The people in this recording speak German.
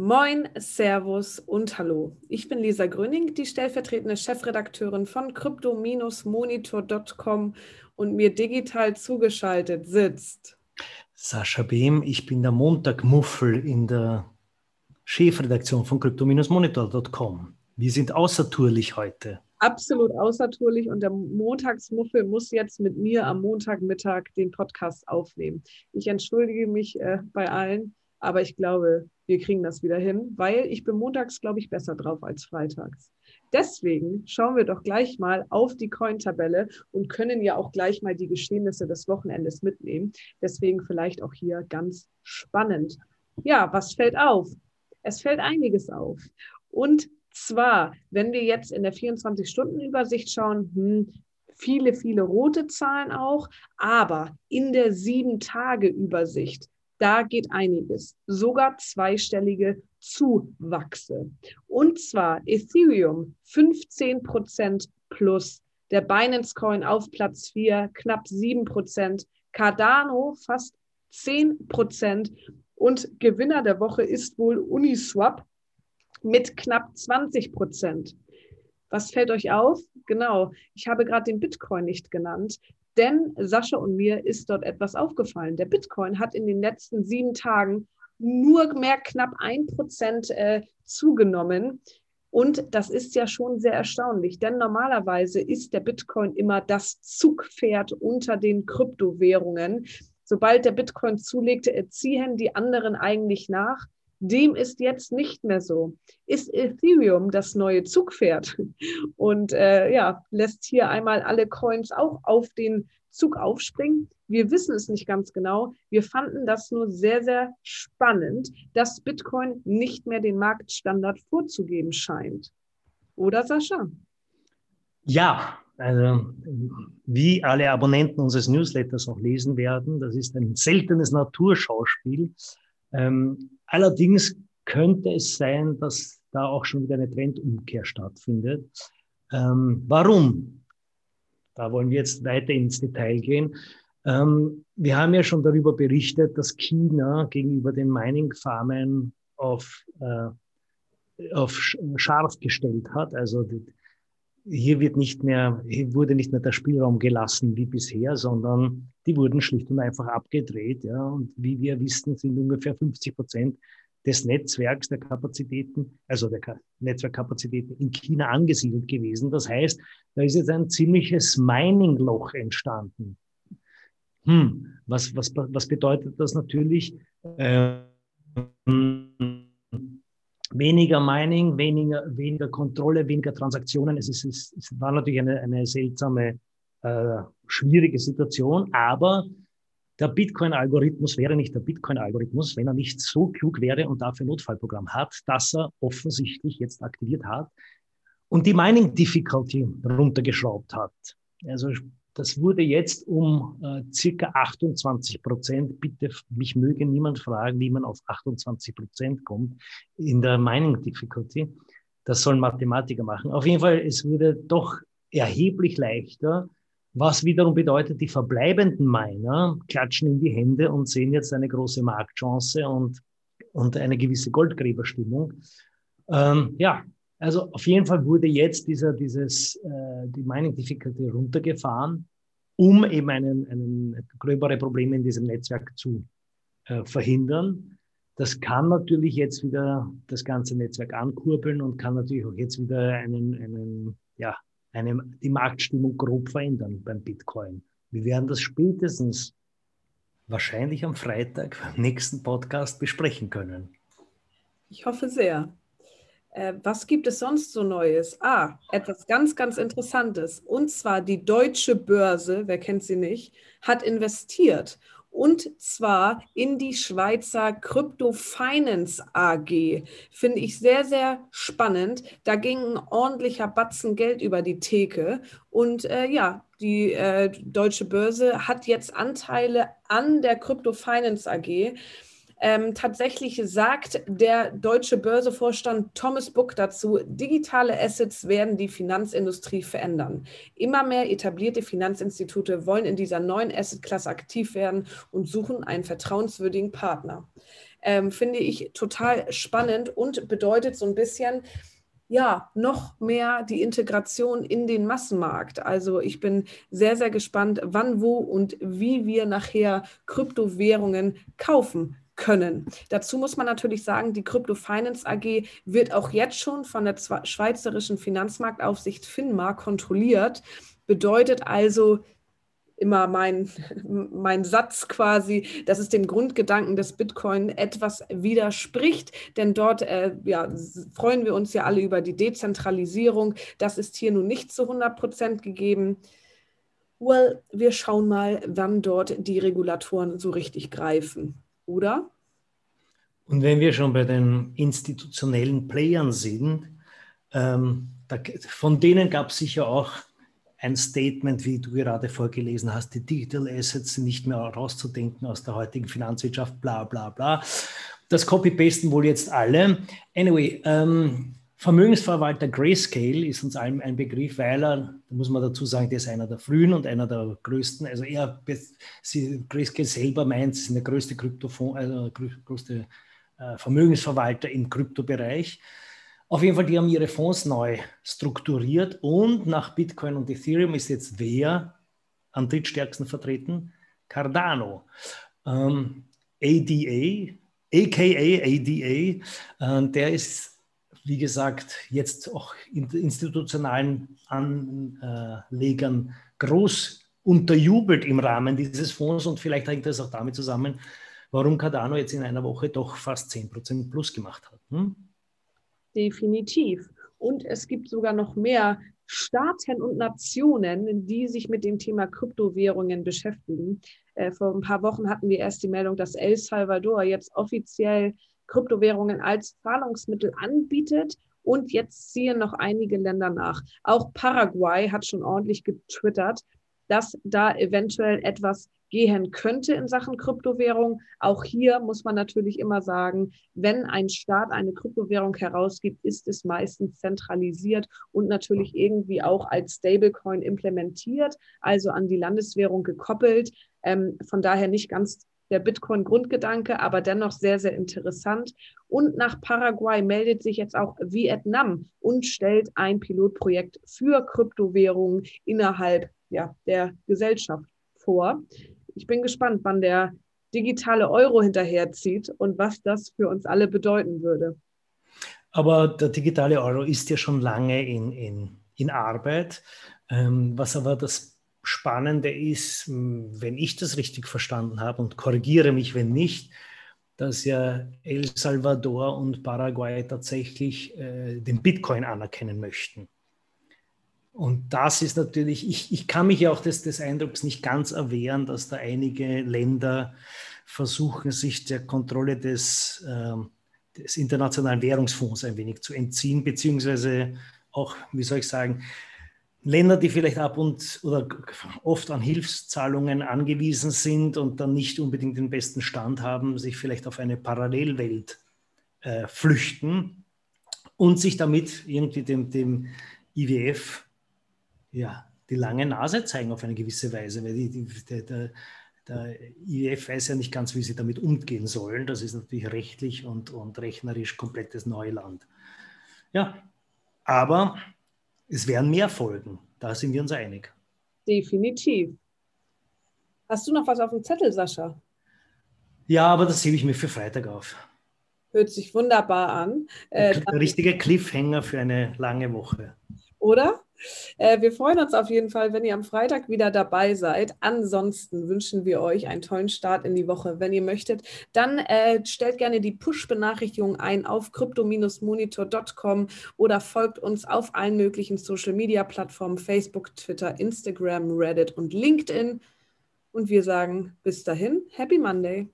Moin, Servus und Hallo. Ich bin Lisa Gröning, die stellvertretende Chefredakteurin von crypto-monitor.com und mir digital zugeschaltet sitzt Sascha Behm. Ich bin der Montagmuffel in der Chefredaktion von crypto-monitor.com. Wir sind außertourlich heute. Absolut außertourlich und der Montagsmuffel muss jetzt mit mir am Montagmittag den Podcast aufnehmen. Ich entschuldige mich äh, bei allen, aber ich glaube, wir kriegen das wieder hin, weil ich bin montags, glaube ich, besser drauf als freitags. Deswegen schauen wir doch gleich mal auf die Coin-Tabelle und können ja auch gleich mal die Geschehnisse des Wochenendes mitnehmen. Deswegen vielleicht auch hier ganz spannend. Ja, was fällt auf? Es fällt einiges auf. Und zwar, wenn wir jetzt in der 24-Stunden-Übersicht schauen, hm, viele, viele rote Zahlen auch, aber in der 7-Tage-Übersicht da geht einiges, sogar zweistellige Zuwachse. Und zwar Ethereum 15% plus, der Binance Coin auf Platz 4 knapp 7% Cardano fast 10% und Gewinner der Woche ist wohl Uniswap mit knapp 20% Was fällt euch auf? Genau, ich habe gerade den Bitcoin nicht genannt. Denn Sascha und mir ist dort etwas aufgefallen. Der Bitcoin hat in den letzten sieben Tagen nur mehr knapp ein Prozent äh, zugenommen. Und das ist ja schon sehr erstaunlich, denn normalerweise ist der Bitcoin immer das Zugpferd unter den Kryptowährungen. Sobald der Bitcoin zulegt, äh, ziehen die anderen eigentlich nach. Dem ist jetzt nicht mehr so. Ist Ethereum das neue Zugpferd und äh, ja, lässt hier einmal alle Coins auch auf den Zug aufspringen? Wir wissen es nicht ganz genau. Wir fanden das nur sehr, sehr spannend, dass Bitcoin nicht mehr den Marktstandard vorzugeben scheint. Oder Sascha? Ja, also wie alle Abonnenten unseres Newsletters auch lesen werden, das ist ein seltenes Naturschauspiel. Ähm, allerdings könnte es sein, dass da auch schon wieder eine Trendumkehr stattfindet. Ähm, warum? Da wollen wir jetzt weiter ins Detail gehen. Ähm, wir haben ja schon darüber berichtet, dass China gegenüber den Mining-Farmen auf, äh, auf scharf gestellt hat. Also die, hier wird nicht mehr, hier wurde nicht mehr der Spielraum gelassen wie bisher, sondern die wurden schlicht und einfach abgedreht. Ja. Und wie wir wissen, sind ungefähr 50 Prozent des Netzwerks der Kapazitäten, also der Netzwerkkapazitäten in China angesiedelt gewesen. Das heißt, da ist jetzt ein ziemliches Mining-Loch entstanden. Hm, was, was, was bedeutet das natürlich? Ähm, weniger Mining, weniger, weniger Kontrolle, weniger Transaktionen. Es, ist, es, es war natürlich eine, eine seltsame, äh, schwierige Situation, aber der Bitcoin-Algorithmus wäre nicht der Bitcoin-Algorithmus, wenn er nicht so klug wäre und dafür Notfallprogramm hat, dass er offensichtlich jetzt aktiviert hat und die Mining Difficulty runtergeschraubt hat. Also das wurde jetzt um äh, circa 28 Prozent. Bitte, mich möge niemand fragen, wie man auf 28 Prozent kommt in der Mining Difficulty. Das sollen Mathematiker machen. Auf jeden Fall, es wurde doch erheblich leichter, was wiederum bedeutet, die verbleibenden Miner klatschen in die Hände und sehen jetzt eine große Marktchance und, und eine gewisse Goldgräberstimmung. Ähm, ja, also auf jeden Fall wurde jetzt dieser, dieses, äh, die Mining Difficulty runtergefahren, um eben einen, einen gröbere Probleme in diesem Netzwerk zu äh, verhindern. Das kann natürlich jetzt wieder das ganze Netzwerk ankurbeln und kann natürlich auch jetzt wieder einen, einen, ja, eine, die Marktstimmung grob verändern beim Bitcoin. Wir werden das spätestens wahrscheinlich am Freitag beim nächsten Podcast besprechen können. Ich hoffe sehr. Äh, was gibt es sonst so Neues? Ah, etwas ganz, ganz Interessantes. Und zwar die deutsche Börse, wer kennt sie nicht, hat investiert. Und zwar in die Schweizer Crypto Finance AG. Finde ich sehr, sehr spannend. Da ging ein ordentlicher Batzen Geld über die Theke. Und äh, ja, die äh, deutsche Börse hat jetzt Anteile an der Crypto Finance AG. Ähm, tatsächlich sagt der deutsche Börsevorstand Thomas Book dazu, digitale Assets werden die Finanzindustrie verändern. Immer mehr etablierte Finanzinstitute wollen in dieser neuen Assetklasse aktiv werden und suchen einen vertrauenswürdigen Partner. ähm, finde ich total spannend und bedeutet so ein bisschen, ja, noch mehr die Integration in den Massenmarkt. Also ich bin sehr, sehr gespannt, wann, wo und wie wir nachher Kryptowährungen kaufen können. Dazu muss man natürlich sagen, die Crypto Finance AG wird auch jetzt schon von der schweizerischen Finanzmarktaufsicht FINMA kontrolliert. Bedeutet also, immer mein, mein Satz quasi, dass es dem Grundgedanken des Bitcoin etwas widerspricht, denn dort äh, ja, freuen wir uns ja alle über die Dezentralisierung. Das ist hier nun nicht zu 100 Prozent gegeben. Well, wir schauen mal, wann dort die Regulatoren so richtig greifen, oder? Und wenn wir schon bei den institutionellen Playern sind, ähm, da, von denen gab es sicher auch ein Statement, wie du gerade vorgelesen hast, die Digital Assets sind nicht mehr rauszudenken aus der heutigen Finanzwirtschaft, bla bla bla. Das copy-pasten wohl jetzt alle. Anyway, ähm, Vermögensverwalter Grayscale ist uns allen ein Begriff, weil er, da muss man dazu sagen, der ist einer der frühen und einer der größten. Also er, Grayscale selber meint, sie sind der größte Kryptofonds, also größte äh, Vermögensverwalter im Kryptobereich. Auf jeden Fall, die haben ihre Fonds neu strukturiert und nach Bitcoin und Ethereum ist jetzt wer am drittstärksten vertreten? Cardano. Ähm, ADA, aka ADA, äh, der ist, wie gesagt, jetzt auch in institutionalen Anlegern groß unterjubelt im Rahmen dieses Fonds und vielleicht hängt das auch damit zusammen, warum Cardano jetzt in einer Woche doch fast 10% plus gemacht hat. Hm? Definitiv. Und es gibt sogar noch mehr Staaten und Nationen, die sich mit dem Thema Kryptowährungen beschäftigen. Äh, vor ein paar Wochen hatten wir erst die Meldung, dass El Salvador jetzt offiziell Kryptowährungen als Zahlungsmittel anbietet. Und jetzt ziehen noch einige Länder nach. Auch Paraguay hat schon ordentlich getwittert, dass da eventuell etwas gehen könnte in Sachen Kryptowährung. Auch hier muss man natürlich immer sagen, wenn ein Staat eine Kryptowährung herausgibt, ist es meistens zentralisiert und natürlich irgendwie auch als Stablecoin implementiert, also an die Landeswährung gekoppelt. Ähm, von daher nicht ganz der Bitcoin-Grundgedanke, aber dennoch sehr, sehr interessant. Und nach Paraguay meldet sich jetzt auch Vietnam und stellt ein Pilotprojekt für Kryptowährungen innerhalb ja, der Gesellschaft vor ich bin gespannt, wann der digitale Euro hinterherzieht und was das für uns alle bedeuten würde. Aber der digitale Euro ist ja schon lange in, in, in Arbeit. Ähm, was aber das Spannende ist, wenn ich das richtig verstanden habe und korrigiere mich, wenn nicht, dass ja El Salvador und Paraguay tatsächlich äh, den Bitcoin anerkennen möchten. Und das ist natürlich, ich, ich kann mich ja auch des, des Eindrucks nicht ganz erwehren, dass da einige Länder versuchen, sich der Kontrolle des, äh, des Internationalen Währungsfonds ein wenig zu entziehen, beziehungsweise auch, wie soll ich sagen, Länder, die vielleicht ab und oder oft an Hilfszahlungen angewiesen sind und dann nicht unbedingt den besten Stand haben, sich vielleicht auf eine Parallelwelt äh, flüchten und sich damit irgendwie dem, dem IWF ja, die lange Nase zeigen auf eine gewisse Weise, weil die, die, der, der, der IWF weiß ja nicht ganz, wie sie damit umgehen sollen. Das ist natürlich rechtlich und, und rechnerisch komplettes Neuland. Ja, aber es werden mehr Folgen. Da sind wir uns einig. Definitiv. Hast du noch was auf dem Zettel, Sascha? Ja, aber das hebe ich mir für Freitag auf. Hört sich wunderbar an. Äh, der richtige Cliffhanger für eine lange Woche. Oder? Äh, wir freuen uns auf jeden Fall, wenn ihr am Freitag wieder dabei seid. Ansonsten wünschen wir euch einen tollen Start in die Woche. Wenn ihr möchtet, dann äh, stellt gerne die Push-Benachrichtigung ein auf crypto-monitor.com oder folgt uns auf allen möglichen Social-Media-Plattformen, Facebook, Twitter, Instagram, Reddit und LinkedIn. Und wir sagen bis dahin, Happy Monday.